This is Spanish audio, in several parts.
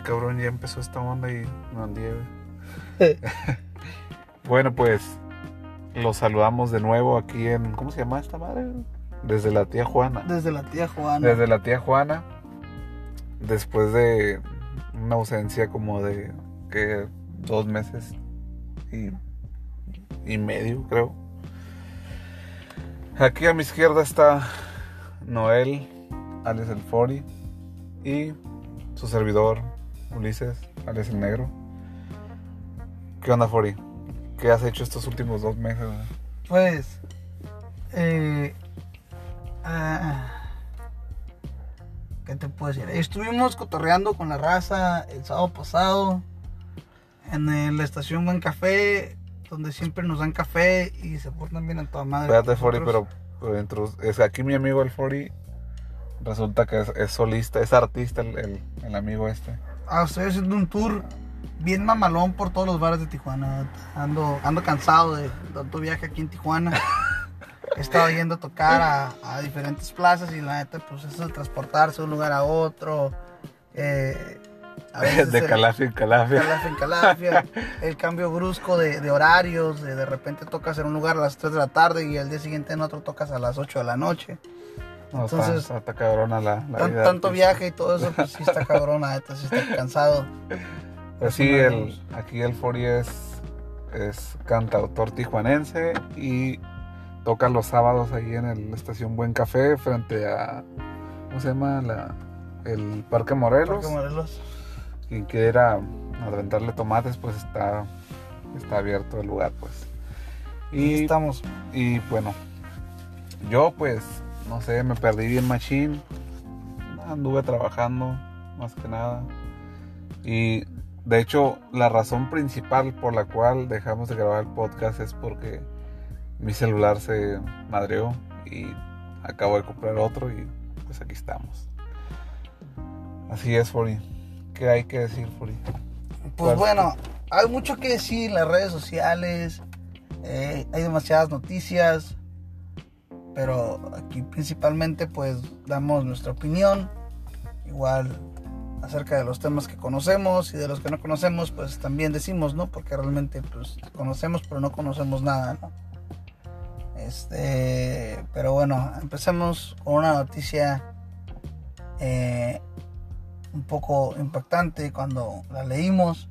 Ay, cabrón, ya empezó esta onda y no andé, bueno, pues los saludamos de nuevo aquí en. ¿Cómo se llama esta madre? Desde la tía Juana. Desde la tía Juana. Desde la tía Juana. Después de una ausencia como de. que dos meses y, y medio, creo. Aquí a mi izquierda está Noel, Alex el Fori y su servidor Ulises, Alex el Negro. ¿Qué onda, Fori? ¿Qué has hecho estos últimos dos meses? güey? Pues. Eh, ah, ¿Qué te puedo decir? Estuvimos cotorreando con la raza el sábado pasado en la estación Buen Café, donde siempre nos dan café y se portan bien a toda madre. Espérate, Fori, pero, pero dentro, es aquí mi amigo el Fori resulta que es, es solista, es artista el, el- el amigo este. Ah, estoy haciendo un tour bien mamalón por todos los bares de Tijuana. Ando, ando cansado de tanto viaje aquí en Tijuana. He estado yendo a tocar a, a diferentes plazas y la neta, pues eso de transportarse de un lugar a otro. eh, a veces de calafia en calafia. calafia en calafia, el cambio brusco de, de horarios, de, de repente tocas en un lugar a las 3 de la tarde y al día siguiente en otro tocas a las 8 de la noche. No, Entonces, está, está cabrona la, la Tan- vida tanto viaje y todo eso, pues sí está la neta, sí está cansado. Pues sí, el, aquí el Fori es, es cantautor tijuanense y toca los sábados ahí en el- la estación Buen Café frente a, ¿cómo se llama? La, el Parque Morelos. Parque Morelos. Quien quiera aventarle tomates, pues está, está abierto el lugar, pues. Y Y, estamos. y bueno, yo pues, no sé, me perdí bien machine. Anduve trabajando, más que nada. Y de hecho, la razón principal por la cual dejamos de grabar el podcast es porque mi celular se madreó y acabo de comprar otro y pues aquí estamos. Así es, Fori. ¿Qué hay que decir, Fori? Pues bueno, hay mucho que decir en las redes sociales, eh, hay demasiadas noticias, pero aquí principalmente pues damos nuestra opinión, igual acerca de los temas que conocemos y de los que no conocemos pues también decimos, ¿no? Porque realmente pues conocemos pero no conocemos nada, ¿no? Este, pero bueno, empecemos con una noticia eh, un poco impactante cuando la leímos,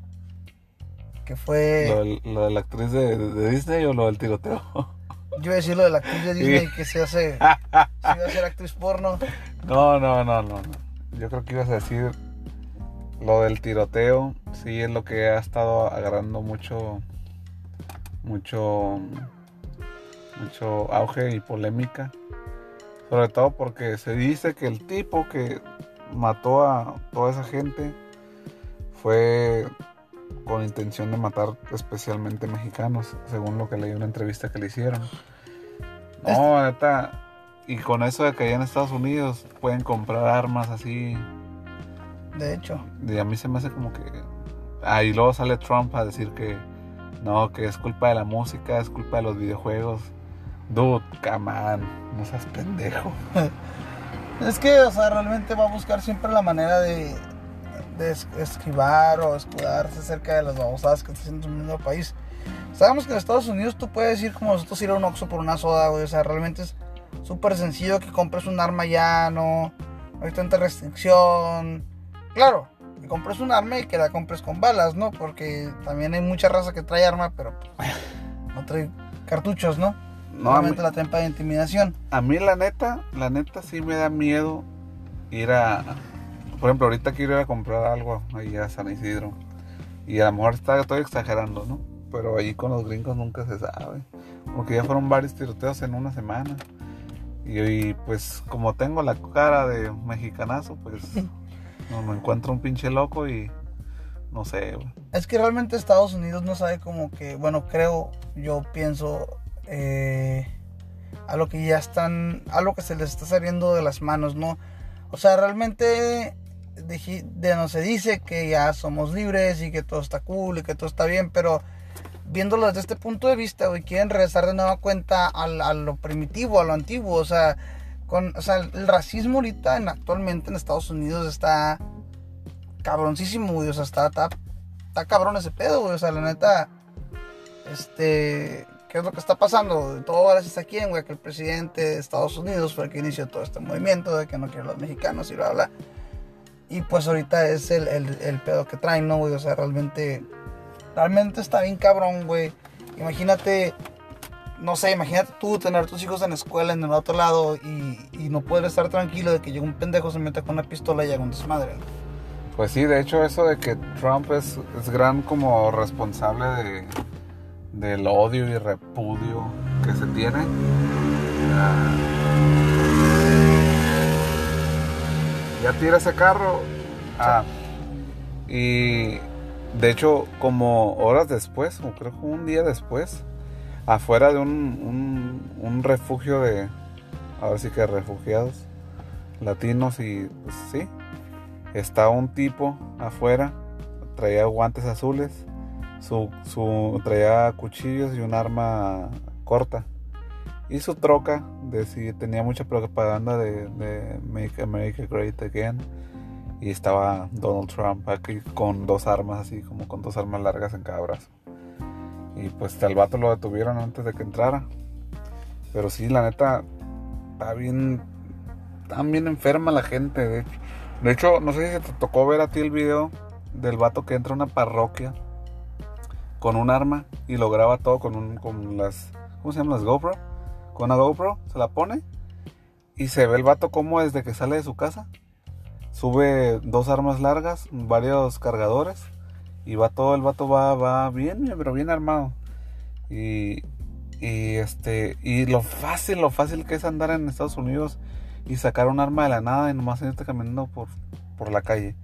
que fue, ¿Lo, de la actriz de, de Disney o lo del tiroteo? yo iba a decir lo de la actriz de Disney que se hace, se iba a ser actriz porno, No, no, no, no, no. Yo creo que ibas a decir lo del tiroteo. Sí, es lo que ha estado agarrando mucho, mucho, mucho auge y polémica. Sobre todo porque se dice que el tipo que mató a toda esa gente fue con intención de matar especialmente mexicanos, según lo que leí en una entrevista que le hicieron. No, neta, y con eso de que allá en Estados Unidos pueden comprar armas así, de hecho. y a mí se me hace como que... Ah, y luego sale Trump a decir que no, que es culpa de la música, es culpa de los videojuegos. Dude, come on, no seas pendejo. Es que, o sea, realmente va a buscar siempre la manera de, de es- esquivar o escudarse acerca de las babosadas que está haciendo su mismo país. Sabemos que en Estados Unidos tú puedes ir como nosotros ir a un Oxxo por una soda, güey. O sea, realmente es súper sencillo que compres un arma ya, no, no hay tanta restricción. Claro, que compres un arma y que la compres con balas, ¿no? Porque también hay mucha raza que trae arma, pero pues, no trae cartuchos, ¿no? No, mí, la traen para intimidación. a mí la neta, la neta sí me da miedo ir a... Por ejemplo, ahorita quiero ir a comprar algo ahí a San Isidro. Y a lo mejor está, estoy exagerando, ¿no? Pero allí con los gringos nunca se sabe. Porque ya fueron varios tiroteos en una semana. Y, y, pues como tengo la cara de mexicanazo, pues no me encuentro un pinche loco y no sé, güey. Es que realmente Estados Unidos no sabe como que, bueno, creo, yo pienso eh, a lo que ya están, a lo que se les está saliendo de las manos, ¿no? O sea, realmente de, de no se dice que ya somos libres y que todo está cool y que todo está bien, pero viéndolo desde este punto de vista, güey, quieren regresar de nueva cuenta a, lo primitivo, a lo antiguo, o sea, con, o sea, el racismo ahorita en, actualmente en Estados Unidos está cabroncísimo, güey. O sea, está, está, cabrón ese pedo, güey. O sea, la neta, este, ¿qué es lo que está pasando? Todo gracias a quién, güey, que el presidente de Estados Unidos fue el que inició todo este movimiento de que no quieren los mexicanos y bla, bla. Y pues ahorita es el, el, el pedo que traen, ¿no, güey? O sea, realmente, realmente está bien cabrón, güey. Imagínate, no sé, imagínate tú tener tus hijos en la escuela en el otro lado y, y no poder estar tranquilo de que llega un pendejo, se mete con una pistola y haga un desmadre. Pues sí, de hecho eso de que Trump es, es gran como responsable de, del odio y repudio que se tiene. Ah. Ya tira ese carro. Ah, y de hecho, como horas después, o creo que un día después, afuera de un, un, un refugio de, ahora sí que refugiados latinos y pues sí, está un tipo afuera, traía guantes azules, su, su, traía cuchillos y un arma corta. Y su troca de si tenía mucha propaganda de, Make America Great Again. Y estaba Donald Trump aquí con dos armas, así como con dos armas largas en cada brazo. Y pues al vato lo detuvieron antes de que entrara. Pero sí, la neta, está bien, está bien enferma la gente, de hecho. De hecho, no sé si te tocó ver a ti el video del vato que entra a una parroquia con un arma y lo graba todo con, un, con las, ¿cómo se llaman las GoPro? Con una GoPro, se la pone y se ve el vato como desde que sale de su casa sube dos armas largas, varios cargadores y va todo el vato va va bien, pero bien armado. Y y este y lo fácil, lo fácil que es andar en Estados Unidos y sacar un arma de la nada y nomás irte caminando por por la calle.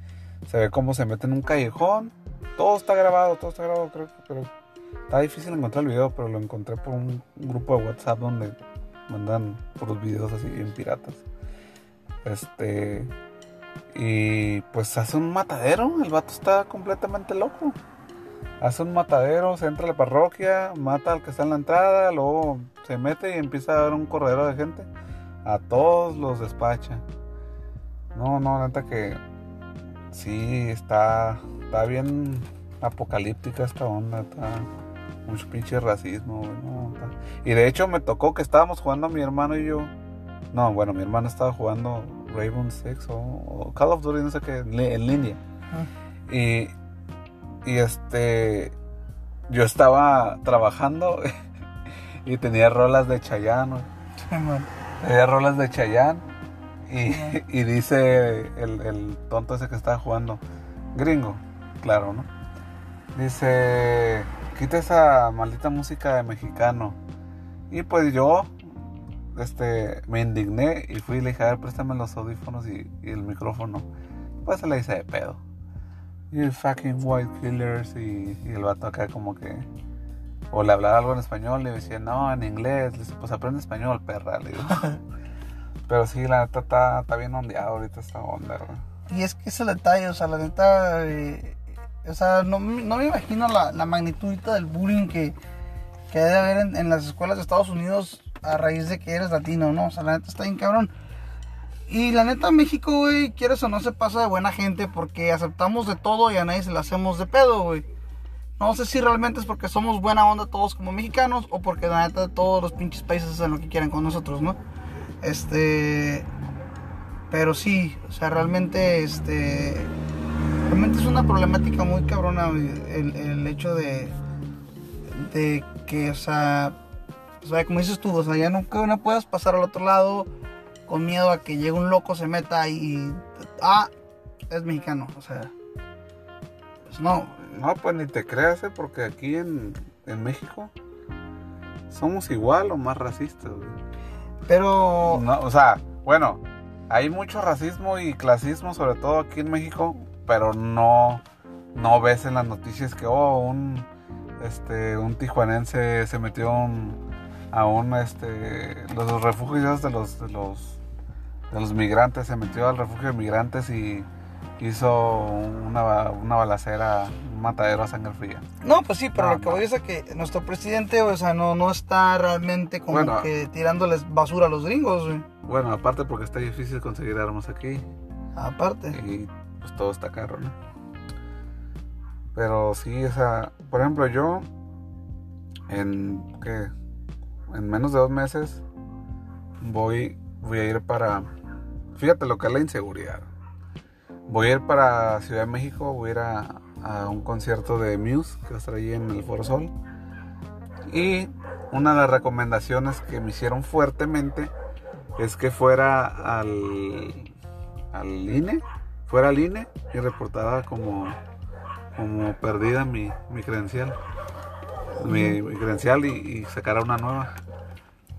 Se ve cómo se mete en un callejón. Todo está grabado, todo está grabado, creo pero está difícil encontrar el video, pero lo encontré por un grupo de WhatsApp donde mandan por los videos así en piratas. Este y pues hace un matadero, el vato está completamente loco. Hace un matadero, se entra a la parroquia, mata al que está en la entrada, luego se mete y empieza a dar un corredero de gente. A todos los despacha. No, no, neta que sí, está, está bien apocalíptica esta onda, está mucho pinche racismo, no, Y de hecho me tocó que estábamos jugando mi hermano y yo. No, bueno, mi hermano estaba jugando Raven Six o, o, Call of Duty, no sé qué, en línea. Uh. Y, y este, yo estaba trabajando y tenía rolas de Chayanne. tenía rolas de Chayanne. Y, y dice el, el, tonto ese que estaba jugando, gringo, claro, ¿no? Dice, quita esa maldita música de mexicano. Y pues yo, este, me indigné y fui y le dije, a ver, préstame los audífonos y, y, el micrófono. Pues se le hice de pedo. Y fucking white killers y, y, el vato acá como que... O le hablaba algo en español y le decía, no, en inglés. Le dice, pues aprende español, perra. Le digo. Pero sí, la neta está, está bien ondeado ahorita esta onda, ¿verdad? Y es que ese detalle, o sea, la neta... Eh, o sea, no, no me imagino la, la magnitud del bullying que, que debe haber en, las escuelas de Estados Unidos a raíz de que eres latino, ¿no? O sea, la neta está bien cabrón. Y la neta, México, güey, quieres o no se pasa de buena gente porque aceptamos de todo y a nadie se le hacemos de pedo, güey. No sé si realmente es porque somos buena onda todos como mexicanos o porque la neta todos los pinches países hacen lo que quieren con nosotros, ¿no? Este. Pero sí, o sea, realmente, este. Realmente es una problemática muy cabrona el, el hecho de. de que, o sea o sea, como dices tú, o sea, ya nunca no puedas pasar al otro lado con miedo a que llegue un loco, se meta y. Ah, es mexicano, o sea. Pues no. No, pues ni te creas, ¿eh? porque aquí en, en México somos igual o más racistas, güey. Pero. No, o sea, bueno, hay mucho racismo y clasismo, sobre todo aquí en México, pero no, no ves en las noticias que, oh, un, este, un tijuanense se metió un aún este los refugios de los de los de los migrantes se metió al refugio de migrantes y hizo una, una balacera un matadero a sangre fría no pues sí pero no, lo que no. voy es a que nuestro presidente o sea no no está realmente como bueno, que tirándoles basura a los gringos güey. bueno aparte porque está difícil conseguir armas aquí aparte y pues todo está caro, ¿no? Pero sí, o por ejemplo, yo en ¿qué? en menos de dos meses voy voy a ir para fíjate lo que es la inseguridad. Voy a ir para Ciudad de México, voy a ir a, un concierto de Muse que va a en el Foro Sol. Y una de las recomendaciones que me hicieron fuertemente es que fuera al, al INE, fuera al INE y reportara como, como perdida mi, mi credencial. Mi, mi credencial y, y sacara una nueva.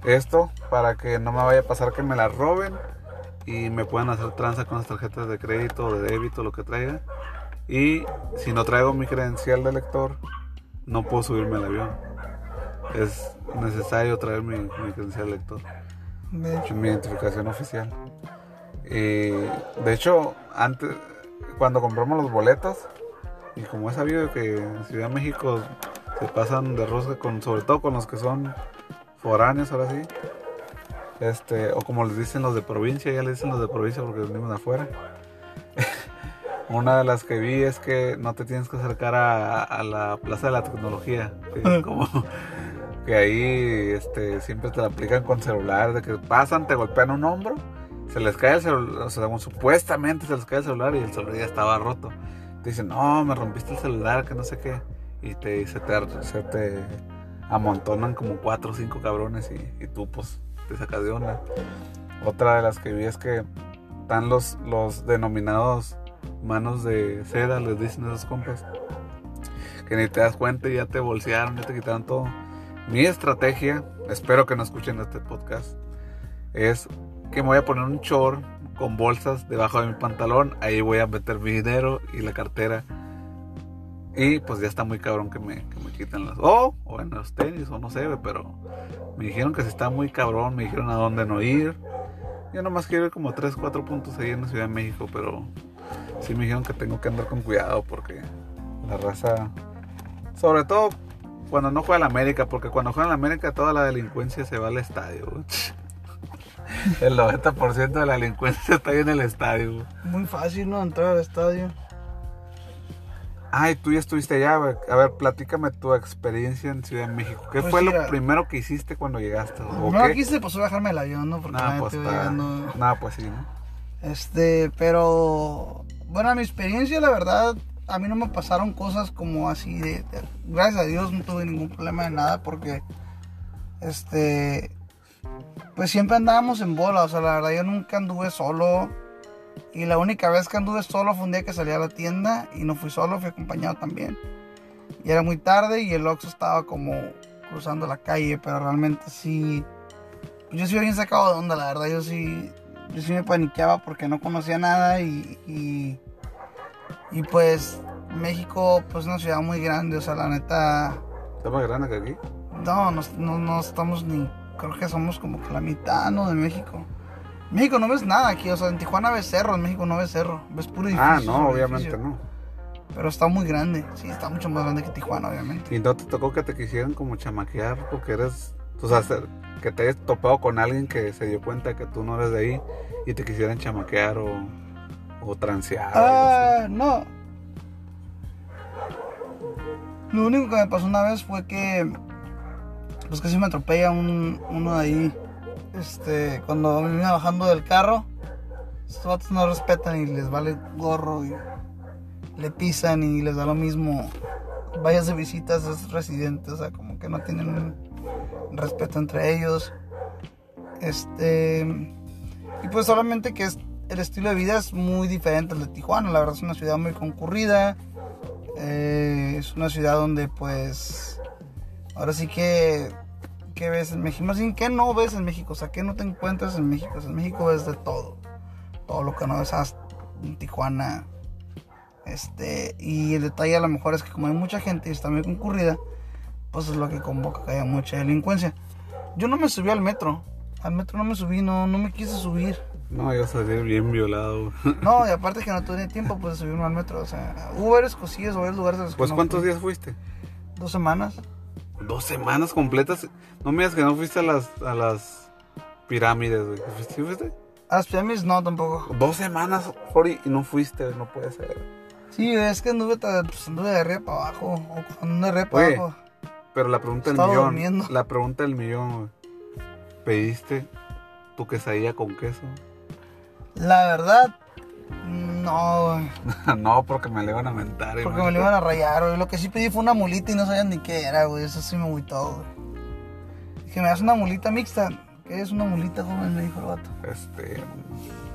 Esto para que no me vaya a pasar que me la roben y me puedan hacer tranza con las tarjetas de crédito de débito, lo que traiga. Y si no traigo mi credencial de lector, no puedo subirme al avión. Es necesario traer mi, mi credencial de lector, mi identificación oficial. Y, de hecho, antes, cuando compramos los boletos, y como he sabido que en Ciudad de México se pasan de rosca con, sobre todo con los que son foráneos ahora sí, este, o como les dicen los de provincia, ya les dicen los de provincia porque venimos de afuera. Una de las que vi es que no te tienes que acercar a, a la Plaza de la Tecnología. que como que ahí este, siempre te la aplican con celular, de que pasan, te golpean un hombro, se les cae el celular, o sea, supuestamente se les cae el celular y el celular ya estaba roto. Te dicen, no, me rompiste el celular, que no sé qué. Y te, se, te, se te amontonan como cuatro o cinco cabrones y, y tú pues te sacas de onda. Otra de las que vi es que están los, los denominados manos de seda, les dicen esos compas. Que ni te das cuenta ya te bolsearon, ya te quitaron todo. Mi estrategia, espero que no escuchen este podcast, es que me voy a poner un short con bolsas debajo de mi pantalón. Ahí voy a meter mi dinero y la cartera. Y pues ya está muy cabrón que me, que me quiten las... O, o en los tenis, o no sé, pero me dijeron que si está muy cabrón, me dijeron a dónde no ir. Yo nomás quiero ir como 3, 4 puntos ahí en la Ciudad de México, pero sí me dijeron que tengo que andar con cuidado porque la raza... Sobre todo cuando no juega la América, porque cuando juega la América toda la delincuencia se va al estadio. El 90% de la delincuencia está ahí en el estadio. muy fácil, ¿no? Entrar al estadio. Ay, tú ya estuviste allá. güey. A ver, platícame tu experiencia en Ciudad de México. ¿Qué Pues fue lo primero que hiciste cuando llegaste? ¿O No qué? quise pues bajarme el avión, ¿no? Porque Nah, la pues, está- nah, pues sí, ¿no? Este, pero bueno, mi experiencia, la verdad, a mí no me pasaron cosas como así de, de- gracias a Dios no tuve ningún problema de nada porque este pues siempre andábamos en bola, o sea, la verdad yo nunca anduve solo y la única vez que anduve solo fue un día que salí a la tienda y no fui solo, fui acompañado también. Y era muy tarde y el Oxxo estaba como cruzando la calle, pero realmente sí pues yo sí bien sacado de onda, la verdad, yo sí yo sí me paniqueaba porque no conocía nada y, y, y, pues México pues es una ciudad muy grande, o sea, la neta, ¿Está más grande que aquí? no, no, no, no estamos ni, creo que somos como que la mitad, ¿no? De México. México no ves nada aquí, o sea, en Tijuana ves cerro, en México no ves cerro, ves puro edificio. Ah, no, obviamente edificio. no. Pero está muy grande, sí, está mucho más grande que Tijuana, obviamente. ¿Y no te tocó que te quisieran como chamaquear porque eres, o sea, que te hayas topado con alguien que se dio cuenta que tú no eres de ahí y te quisieran chamaquear o, o transear? o? Ah, no. Lo único que me pasó una vez fue que, pues casi me atropella un, uno de ahí, este, cuando me iba bajando del carro. Estos vatos no respetan y les vale gorro y le pisan y les da lo mismo. Vayas de visitas a esos residentes, o sea, como que no tienen respeto entre ellos. Este. Y pues solamente que es, el estilo de vida es muy diferente al de Tijuana. La verdad es una ciudad muy concurrida. eh, es una ciudad donde pues... Ahora sí que... ¿Qué ves en México? Más bien, ¿qué no ves en México? O sea, ¿qué no te encuentras en México? O sea, en México ves de todo. Todo lo que no ves hasta en Tijuana. Este, y el detalle a lo mejor es que como hay mucha gente y está muy concurrida, pues es lo que convoca que haya mucha delincuencia. Yo no me subí al metro. Al metro no me subí, no, no me quise subir. No, yo salí bien violado. No, y aparte que no tuve tiempo pues, de subirme al metro. O sea, hubo varias cosillas o varios lugares de los que Pues no ¿cuántos fui. días fuiste? Dos semanas. Dos semanas completas. No me digas que no fuiste a las, a las pirámides, güey. ¿Fuiste? ¿Sí fuiste? A las pirámides no tampoco. Dos semanas, Fori, y no fuiste, no puede ser. Sí, es que anduve, pues, anduve de arriba para abajo. O cuando de arriba para Oye. abajo. Pero la pregunta del Estaba millón. durmiendo. La pregunta del millón, güey. ¿Pediste tu quesadilla con queso? La verdad, no, güey. no, porque me le iban a mentar. Porque me lo iban a rayar, güey. Lo que sí pedí fue una mulita y no sabían ni qué era, güey. Eso sí me agüitó, güey. Dije, ¿me das una mulita mixta? ¿Qué es una mulita, joven? Me dijo el vato. Este.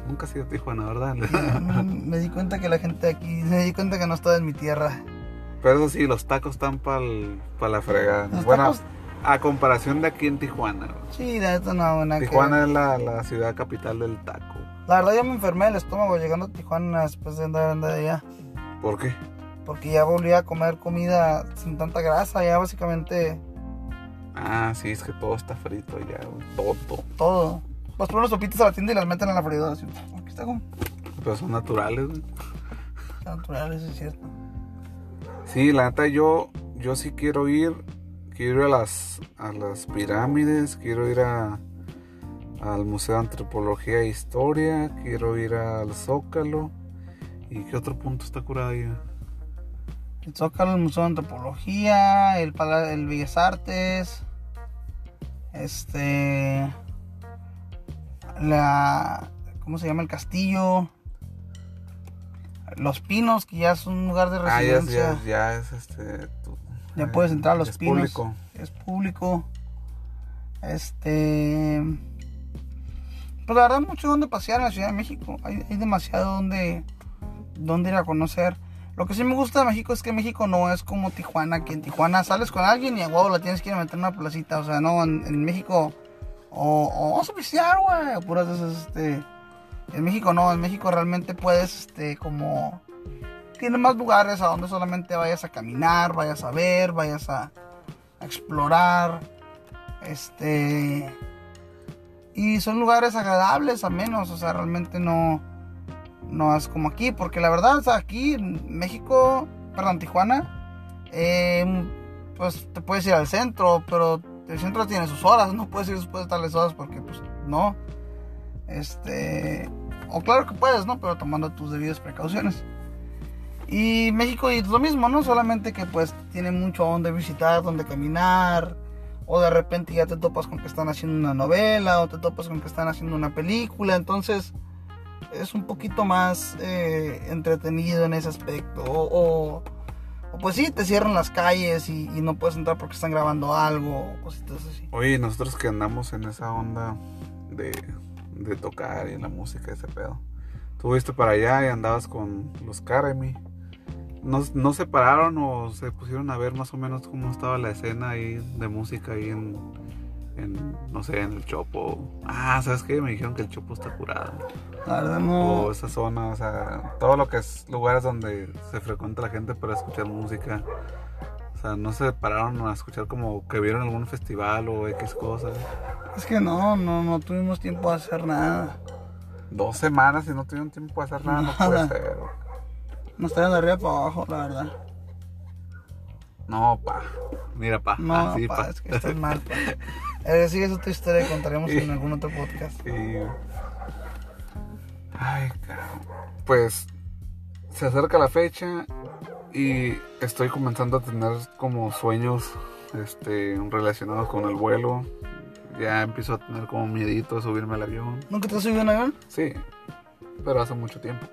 Nunca has ido a Tijuana, ¿verdad? Me di cuenta que la gente de aquí, me di cuenta que no estaba en mi tierra. Pero eso sí, los tacos están para la fregada. Los bueno, tacos- a comparación de aquí en Tijuana. güey. Sí, la neta no, buena Tijuana es la, la ciudad capital del taco. La verdad ya me enfermé del estómago llegando a Tijuana después de andar, andar allá. ¿Por qué? Porque ya volví a comer comida sin tanta grasa, ya básicamente Ah, sí, es que todo está frito ya, güey. Todo. todo. Pues ponen los sopitas a la tienda y las meten en la freidora. Así, aquí está como Pero son naturales, güey. natural, eso es cierto. Sí, la neta, yo, yo sí quiero ir. Quiero ir a las, a las pirámides, quiero ir a, al Museo de Antropología e Historia, quiero ir al Zócalo. ¿Y qué otro punto está curado ahí? El Zócalo, el Museo de Antropología, el, Pala- el Bellas Artes, este, la, ¿cómo se llama? El castillo, Los Pinos, que ya es un lugar de Ah, ya, residencia. ya, ya es este. Ya eh, puedes entrar a Los es Pinos. público. Es público. Este. Pues la verdad, mucho donde pasear en la Ciudad de México. Hay, demasiado donde, donde ir a conocer. Lo que sí me gusta de México es que México no es como Tijuana, que en Tijuana sales con alguien y a huevo la tienes que ir a meter en una placita. O sea, no, en, México. O, o vamos a pistear, güey. Puras esas, este. En México no, en México realmente puedes, este, como. Tiene más lugares a donde solamente vayas a caminar, vayas a ver, vayas a explorar. Este. Y son lugares agradables, a menos, o sea, realmente no. No es como aquí, porque la verdad, o sea, aquí en México, perdón, Tijuana, eh, pues te puedes ir al centro, pero el centro tiene sus horas, no puedes ir después de tales horas porque, pues, no. Este. O claro que puedes, ¿no? Pero tomando tus debidas precauciones. Y México es lo mismo, ¿no? Solamente que pues tiene mucho donde visitar, donde caminar. O de repente ya te topas con que están haciendo una novela. O te topas con que están haciendo una película. Entonces es un poquito más eh, entretenido en ese aspecto. O, o- pues sí, te cierran las calles y, no puedes entrar porque están grabando algo. O cositas así. Oye, nosotros que andamos en esa onda de, de tocar y la música, ese pedo. Tú fuiste para allá y andabas con los Karemi. ¿No, ¿No se pararon o se pusieron a ver más o menos cómo estaba la escena ahí de música ahí en, en no sé, en el Chopo? Ah, ¿sabes qué? Me dijeron que el Chopo está curado. La verdad no. O esa zona, o sea, todo lo que es lugares donde se frecuenta la gente para escuchar música. O sea, no se pararon a escuchar como que vieron algún festival o X cosas. Es que no, no, no tuvimos tiempo de hacer nada. Dos semanas y no tuvieron tiempo de hacer nada, no puede Nada. ser. Nos traen de arriba para abajo, la verdad. No, pa. Mira, pa. No, Así, pa, pa. es que estás mal, pa. Eh, sigue esa otra historia que contaremos en algún otro podcast. Sí. Ay, cabrón. Pues se acerca la fecha y estoy comenzando a tener como sueños este, relacionados con el vuelo. Ya empiezo a tener como miedito de subirme al avión. ¿Nunca te has subido en avión? Sí, pero hace mucho tiempo.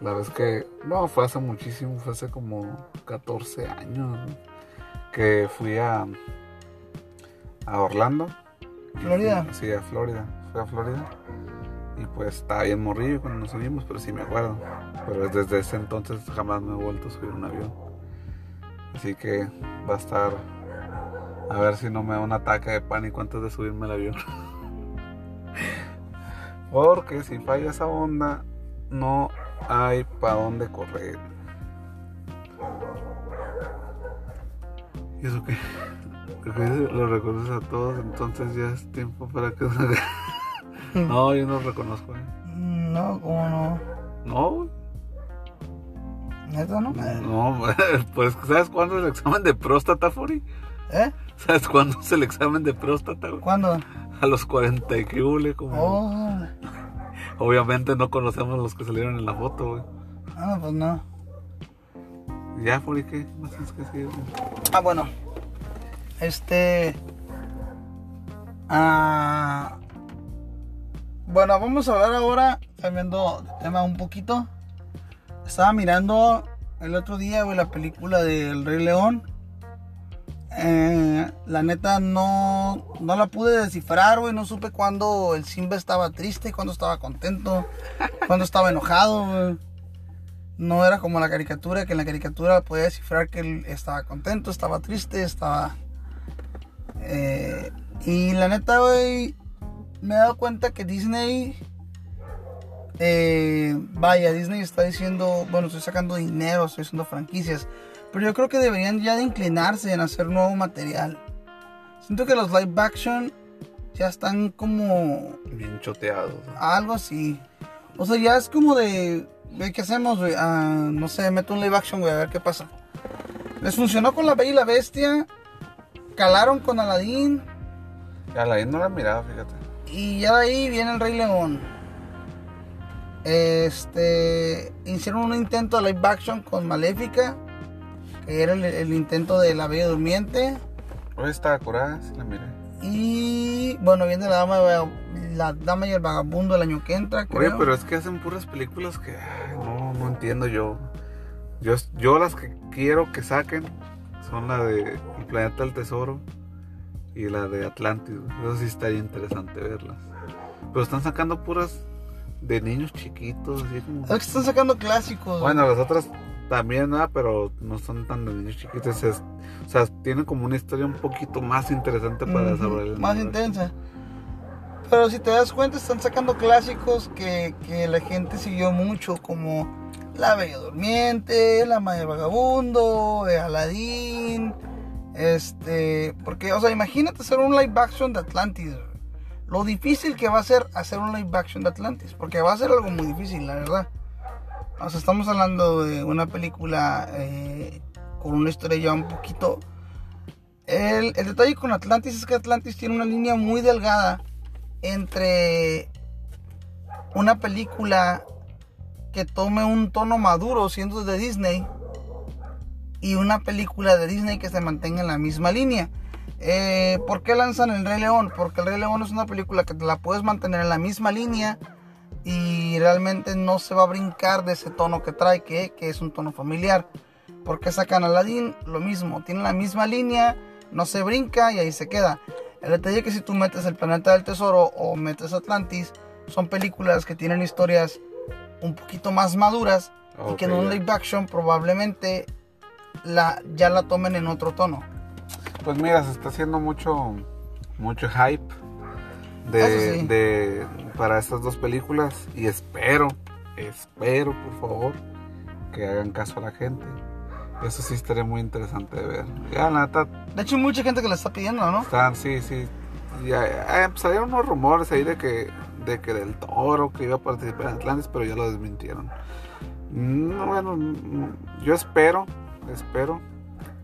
La vez que, no, fue hace muchísimo, fue hace como 14 años ¿no? que fui a, a Orlando. ¿Florida? fui- sí, a Florida. Fui a Florida. Y pues estaba bien morrillo cuando nos subimos, pero sí me acuerdo. Pero desde ese entonces jamás me he vuelto a subir un avión. Así que va a estar. A ver si no me da un ataque de pánico antes de subirme al avión. Porque si falla esa onda, no hay para dónde correr. ¿Y eso qué? Recuerdes- Lo reconoces a todos, entonces ya es tiempo para que... no, yo no reconozco. ¿eh? No, ¿cómo no? No. ¿Neta no? no, pues ¿sabes cuándo es el examen de próstata, Furi? ¿Eh? ¿Sabes cuándo es el examen de próstata? ¿Cuándo? A los 40 y que hule, como... Oh, Obviamente no conocemos los que salieron en la foto, güey. Ah, pues no. Ya, ¿por qué? ¿Más tienes que decir? Ah, bueno. Este. Ah. Bueno, vamos a hablar ahora, cambiando de tema un poquito. Estaba mirando el otro día, güey, la película del Rey León. Eh, la neta no, no la pude descifrar, güey. No supe cuándo el Simba estaba triste, cuándo estaba contento, cuándo estaba enojado, güey. No era como la caricatura, que en la caricatura podía descifrar que él estaba contento, estaba triste, estaba... eh, y la neta, güey, me he dado cuenta que Disney... eh, vaya, Disney está diciendo, bueno, estoy sacando dinero, estoy haciendo franquicias. Pero yo creo que deberían ya de inclinarse en hacer nuevo material. Siento que los live action ya están como Bien choteados. algo así. O sea, ya es como de, ¿qué hacemos, güey? Ah, no sé, meto un live action, güey, a ver qué pasa. Les funcionó con La Bella y la Bestia. Calaron con Aladdin. La no la miraba, fíjate. Y ya de ahí viene el Rey León. Este. Hicieron un intento de live action con Maléfica. Que era el, el intento de La Bella Durmiente. Hoy estaba curada, sí la miré. Y bueno, viene la dama, la dama y el vagabundo el año que entra. Oye, pero es que hacen puras películas que ay, no, no entiendo yo. yo. Yo las que quiero que saquen son la de El Planeta del Tesoro y la de Atlantis. Eso sí estaría interesante verlas. Pero están sacando puras de niños chiquitos, así como... Es que están sacando clásicos. Bueno, las otras también, ¿verdad? pero no son tan de niños chiquitos. es- o sea, tienen como una historia un poquito más interesante para desarrollar. Más intensa. Pero si te das cuenta, están sacando clásicos que, que la gente siguió mucho, como La Bella Durmiente, La Maya Vagabundo, eh, Aladdin. Este. Porque, o sea, imagínate hacer un live action de Atlantis. Lo difícil que va a ser hacer un live action de Atlantis. Porque va a ser algo muy difícil, la verdad. O sea, estamos hablando de una película eh, con una historia ya un poquito el, el detalle con Atlantis es que Atlantis tiene una línea muy delgada entre una película que tome un tono maduro siendo de Disney y una película de Disney que se mantenga en la misma línea. Eh, ¿Por qué lanzan El Rey León? Porque El Rey León es una película que te la puedes mantener en la misma línea y realmente no se va a brincar de ese tono que trae, que, que es un tono familiar. Porque sacan Aladdin, lo mismo, tiene la misma línea, no se brinca y ahí se queda. El detalle es que si tú metes El Planeta del Tesoro o metes Atlantis, son películas que tienen historias un poquito más maduras y que en un live action probablemente la, ya la tomen en otro tono. Pues mira, se está haciendo mucho, mucho hype de, Eso sí. de- para estas dos películas y espero, espero por favor que hagan caso a la gente. Eso sí estaría muy interesante de ver. Ya la neta De hecho, hay mucha gente que la está pidiendo, ¿no? están, sí, sí. Ya, eh, salieron unos rumores ahí de que, de que del toro que iba a participar en Atlantis, pero ya lo desmintieron. Mm, Bueno, mm, yo espero, espero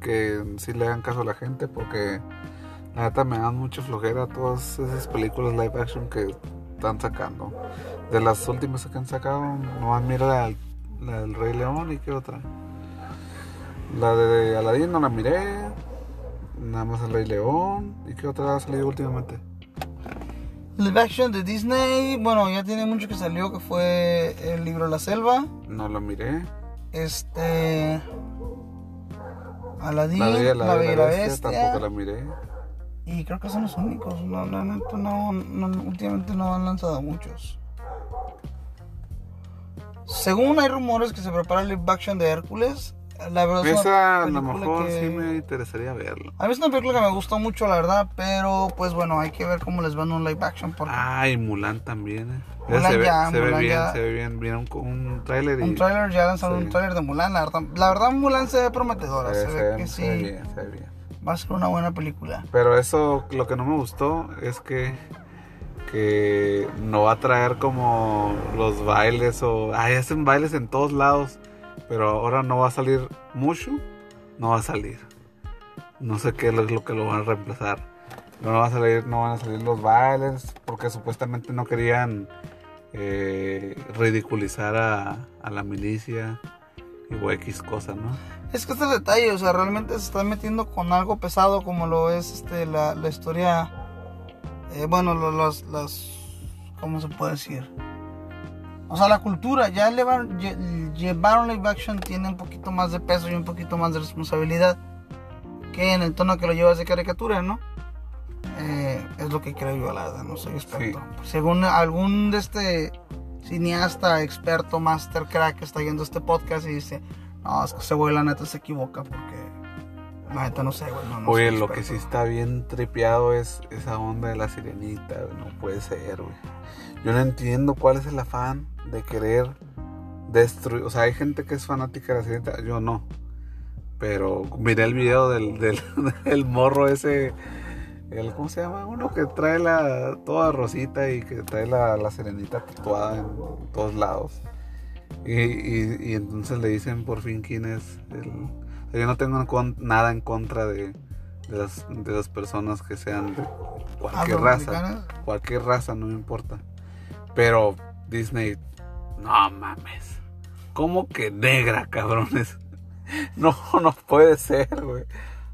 que sí le hagan caso a la gente porque la neta me dan mucha flojera todas esas películas live action que están sacando. De las últimas que han sacado, nomás mira la, la del Rey León y qué otra. La de Aladdin no la miré. Nada más el Rey León. ¿Y qué otra ha salido últimamente? Live action de Disney, bueno, ya tiene mucho que salió, que fue el libro La Selva. No la miré. Este. Aladdin, La Bella, la, La la Bestia, Bestia. tampoco la miré. Y creo que son los únicos. No, la neta no, no, últimamente no han lanzado muchos. Según hay rumores que se prepara el live action de Hércules. La verdad es una Esa a lo mejor que- sí me interesaría verlo. A mí es una película que me gustó mucho, la verdad. Pero pues bueno, hay que ver cómo les va en un live action. Porque Ay, Mulan también. eh. Mulan se ve, ya, se ve bien, ya. se ve bien. Vieron con un tráiler y un trailer, ya lanzaron Sí. un trailer de Mulan. La verdad, la verdad, Mulan se ve prometedora. se, Se, ve- ve se que ve- se ve sí bien, se ve bien. Va a ser una buena película. Pero eso, lo que no me gustó es que que no va a traer como los bailes o ay, hacen bailes en todos lados, pero ahora no va a salir Mushu, no va a salir. No sé qué es lo que lo van a reemplazar. No va a salir, no van a salir los bailes porque supuestamente no querían eh, ridiculizar a, a la milicia o X cosa, ¿no? Es que este es el detalle, o sea, realmente se están metiendo con algo pesado como lo es este la, la historia, eh, bueno, los, las, ¿cómo se puede decir? O sea, la cultura, ya llevar, lle- llevar un live action tiene un poquito más de peso y un poquito más de responsabilidad que en el tono que lo llevas de caricatura, ¿no? Eh, es lo que creo yo, la verdad, no soy experto. Según algún de este cineasta, experto, master crack que está viendo este podcast y dice, no, es que ese güey la neta se equivoca porque la neta no sé, güey. No, no Oye, lo que experto". sí está bien tripeado es esa onda de la sirenita, güey, no puede ser, güey. Yo no entiendo cuál es el afán de querer destruir, o sea, hay gente que es fanática de la sirenita, yo no. Pero miré el video del, del, del morro ese, el, ¿cómo se llama? Uno que trae la toda rosita y que trae la, la sirenita tatuada en todos lados. Y, y- y entonces le dicen por fin quién es el... yo no tengo nada en contra de, de, las, de las personas que sean de cualquier raza. Cualquier raza, no me importa. Pero Disney, no mames. ¿Cómo que negra, cabrones? No, no puede ser, güey.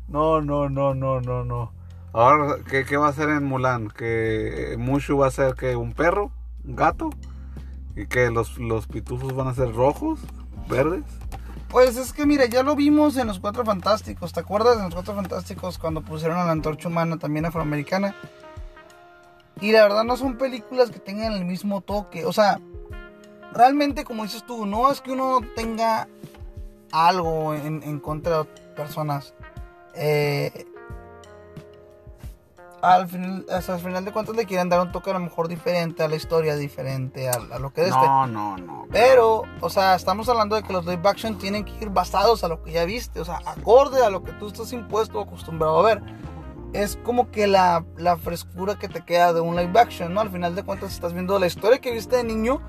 No, no, no, no, no, no. Ahora, ¿qué, qué va a hacer en Mulan? ¿Que Mushu va a ser que un perro? ¿Un gato? ¿Y que los, los pitufos van a ser rojos? ¿Verdes? Pues es que mira, ya lo vimos en los Cuatro Fantásticos. ¿Te acuerdas de los Cuatro Fantásticos cuando pusieron a la antorcha humana también afroamericana? Y la verdad no son películas que tengan el mismo toque. O sea, realmente como dices tú, no es que uno tenga algo en, en contra de personas. Eh, al, final, sea, al final de cuentas le quieren dar un toque a lo mejor diferente a la historia, diferente a, a lo que es este. No, no, no. Pero, o sea, estamos hablando de que los live action tienen que ir basados a lo que ya viste, o sea, acorde a lo que tú estás impuesto o acostumbrado a ver. Es como que la, la frescura que te queda de un live action, ¿no? Al final de cuentas estás viendo la historia que viste de niño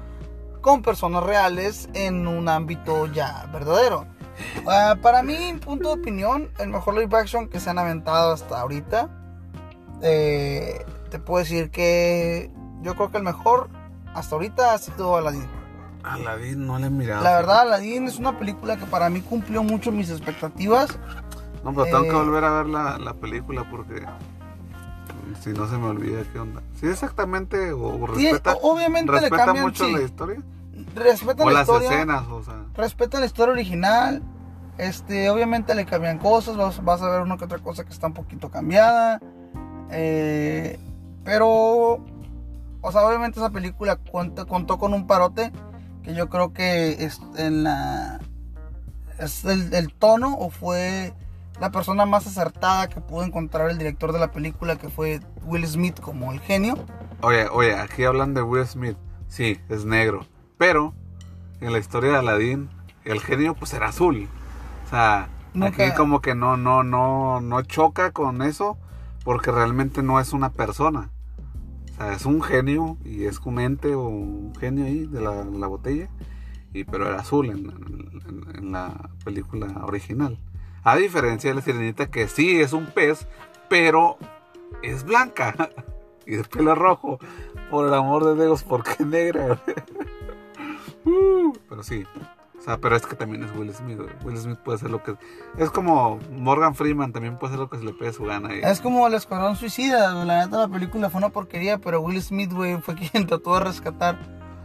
con personas reales en un ámbito ya verdadero. Ah, para mí, punto de opinión, el mejor live action que se han aventado hasta ahorita, eh, te puedo decir que yo creo que el mejor hasta ahorita ha sido Aladdin. Aladdin no le he mirado. La verdad, Aladdin es una película que para mí cumplió mucho mis expectativas. No, pero tengo que Eh, volver a ver la, la película porque si no se me olvida qué onda. Sí, exactamente, o, o respeta, obviamente le respeta cambian, mucho sí. la historia. Respetan O la las historia, escenas, o sea. respetan la historia original. Este, obviamente le cambian cosas, vas, vas a ver una que otra cosa que está un poquito cambiada. Eh, pero, o sea, obviamente esa película cuenta- contó con un parote que yo creo que es en la es el, el tono o fue la persona más acertada que pudo encontrar el director de la película que fue Will Smith como el genio. Oye, oye, aquí hablan de Will Smith. Sí, es negro. Pero en la historia de Aladdin, el genio pues era azul. O sea, Nunca- aquí como que no, no, no, no choca con eso porque realmente no es una persona. O sea, es un genio y es un ente o un genio ahí de la, la botella. Y, pero era azul en la película original. A diferencia de la sirenita que sí es un pez, pero es blanca y de pelo rojo. Por el amor de Dios, ¿por qué negra? Uh, pero sí. O sea, pero es que también es Will Smith. güey. Will Smith puede hacer lo que... Es como Morgan Freeman, también puede hacer lo que se le pegue su gana. y- Es como el Escuadrón Suicida, la neta la película fue una porquería, pero Will Smith, güey, fue quien trató de rescatar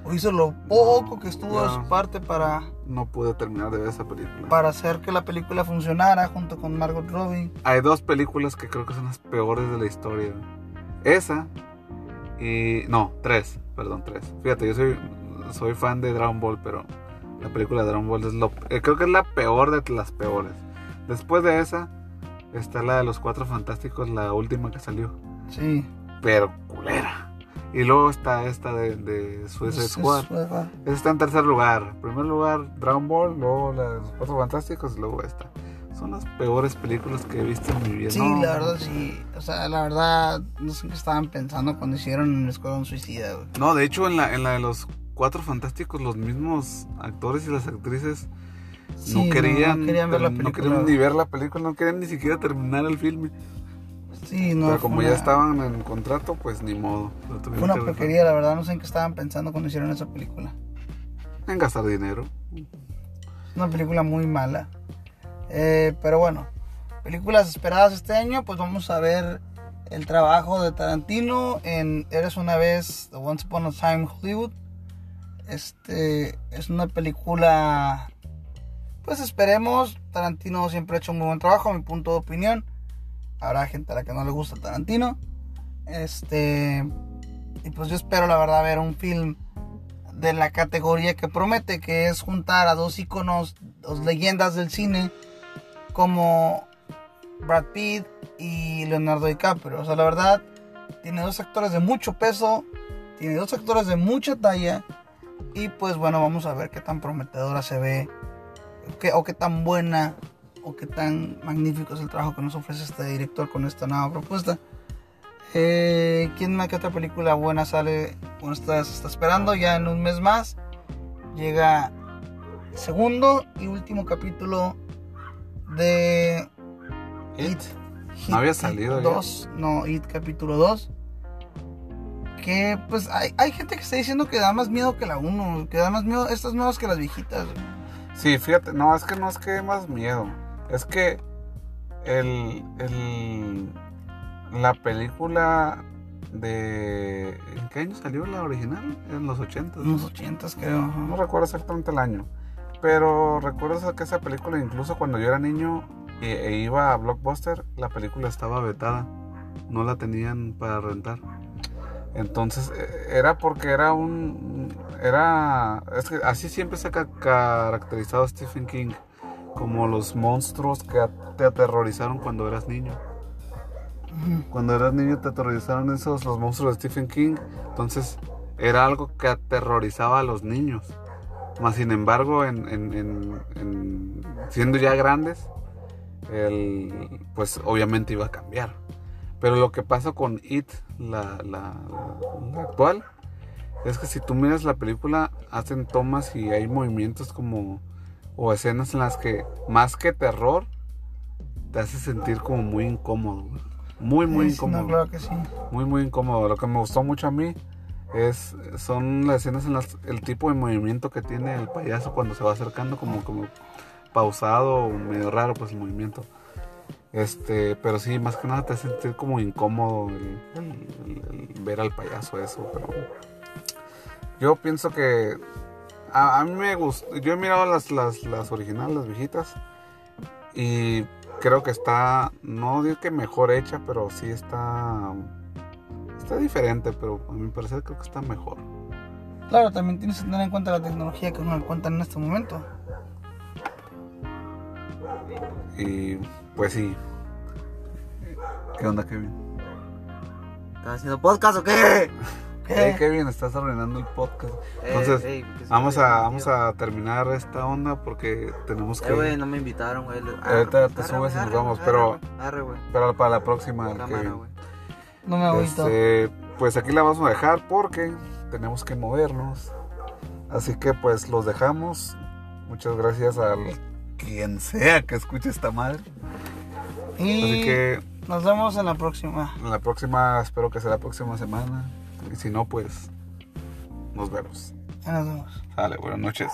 o hizo lo poco que estuvo de su parte para, No pude terminar de ver esa película. para hacer que la película funcionara junto con Margot Robbie. Hay dos películas que creo que son las peores de la historia. Esa y... No, tres. Perdón, tres. Fíjate, yo soy, soy fan de Dragon Ball, pero la película de Dragon Ball es lo... eh, creo que es la peor de las peores. Después de esa está la de los Cuatro Fantásticos, la última que salió. Sí. Pero culera. Y luego está esta de, de Suicide Es- es- Squad. Esa está en tercer lugar. En primer lugar, Dragon Ball, luego los Cuatro Fantásticos y luego esta. Son las peores películas que he visto en mi vida. Sí, No, la verdad, sí. O sea, la verdad, no sé qué estaban pensando cuando hicieron el Escuadrón Suicida, güey. No, de hecho, en la, en la de los Cuatro Fantásticos, los mismos actores y las actrices Sí, no querían, no querían ver la no película. querían ni ver la película, no querían ni siquiera terminar el filme. Sí, Sí, no. Pero como ya estaban en contrato, pues ni modo. Fue una porquería, la verdad. No sé en qué estaban pensando cuando hicieron esa película. En gastar dinero. Una película muy mala. Eh, pero bueno, películas esperadas este año, pues vamos a ver el trabajo de Tarantino en Eres una vez, The Once Upon a Time Hollywood. Este es una película, pues esperemos. Tarantino siempre ha hecho un muy buen trabajo, mi punto de opinión. Habrá gente a la que no le gusta Tarantino. Este, y pues yo espero, la verdad, ver un film de la categoría que promete, que es juntar a dos íconos, dos leyendas del cine, como Brad Pitt y Leonardo DiCaprio. O sea, la verdad, tiene dos actores de mucho peso, tiene dos actores de mucha talla, y pues bueno, vamos a ver qué tan prometedora se ve, qué- o qué tan buena, o qué tan magnífico es el trabajo que nos ofrece este director con esta nueva propuesta. Eh, ¿Quién más que otra película buena sale? Bueno, está, se está esperando ya en un mes más. Llega el segundo y último capítulo de It. Hit No había salido ya. 2. No, It capítulo 2. Que pues hay, hay gente que está diciendo que da más miedo que la 1. Que da más miedo estas nuevas que las viejitas. Sí, fíjate, no, es que no es que dé más miedo. Es que el, el la película de ¿en qué año salió la original? En los 80. En los 80 creo. ajá. No recuerdo exactamente el año. Pero recuerdo que esa película, incluso cuando yo era niño e, e iba a Blockbuster, la película estaba vetada. No la tenían para rentar. Entonces, eh, era porque era un. Era. Es que así siempre se ha ca- caracterizado a Stephen King. Como los monstruos que te aterrorizaron cuando eras niño. Cuando eras niño te aterrorizaron esos, los monstruos de Stephen King. Entonces era algo que aterrorizaba a los niños. Más sin embargo, en, en- en- en- siendo ya grandes, el- pues obviamente iba a cambiar. Pero lo que pasa con It, la, la- la actual, es que si tú miras la película, hacen tomas y hay movimientos como, o escenas en las que más que terror, te hace sentir como muy incómodo. Muy, muy Sí, sí, no, incómodo. claro que sí. Muy, muy incómodo. Lo que me gustó mucho a mí es son las escenas en las el tipo de movimiento que tiene el payaso cuando se va acercando, como, como pausado o medio raro, pues el movimiento. Este, pero sí, más que nada te sentir como incómodo ver al payaso eso, pero yo pienso que a, a mí me gusta, yo he mirado las, las, las originales, las viejitas, y creo que está, no digo que mejor hecha, pero sí está, está diferente, pero a mi parecer creo que está mejor. Claro, también tienes que tener en cuenta la tecnología que uno cuenta en este momento. Y pues sí. ¿Qué onda, Kevin? ¿Estás haciendo podcast o qué? ¿Qué? Hey, Kevin, estás arruinando el podcast. Entonces, Eh, ey, se Vamos a, vamos a terminar esta onda porque tenemos que... Eh, güey, no me invitaron, güey. Ahorita te subes y nos vamos, pero- Arre. Pero para la próxima, Kevin. güey. No me agüito. Este, pues aquí la vamos a dejar porque tenemos que movernos. Así que pues los dejamos. Muchas gracias al quien sea que escuche esta madre. Y Así que nos vemos en la próxima. en la próxima, espero que sea la próxima semana. Y si no, pues nos vemos. Ya nos vemos. Sale, buenas noches.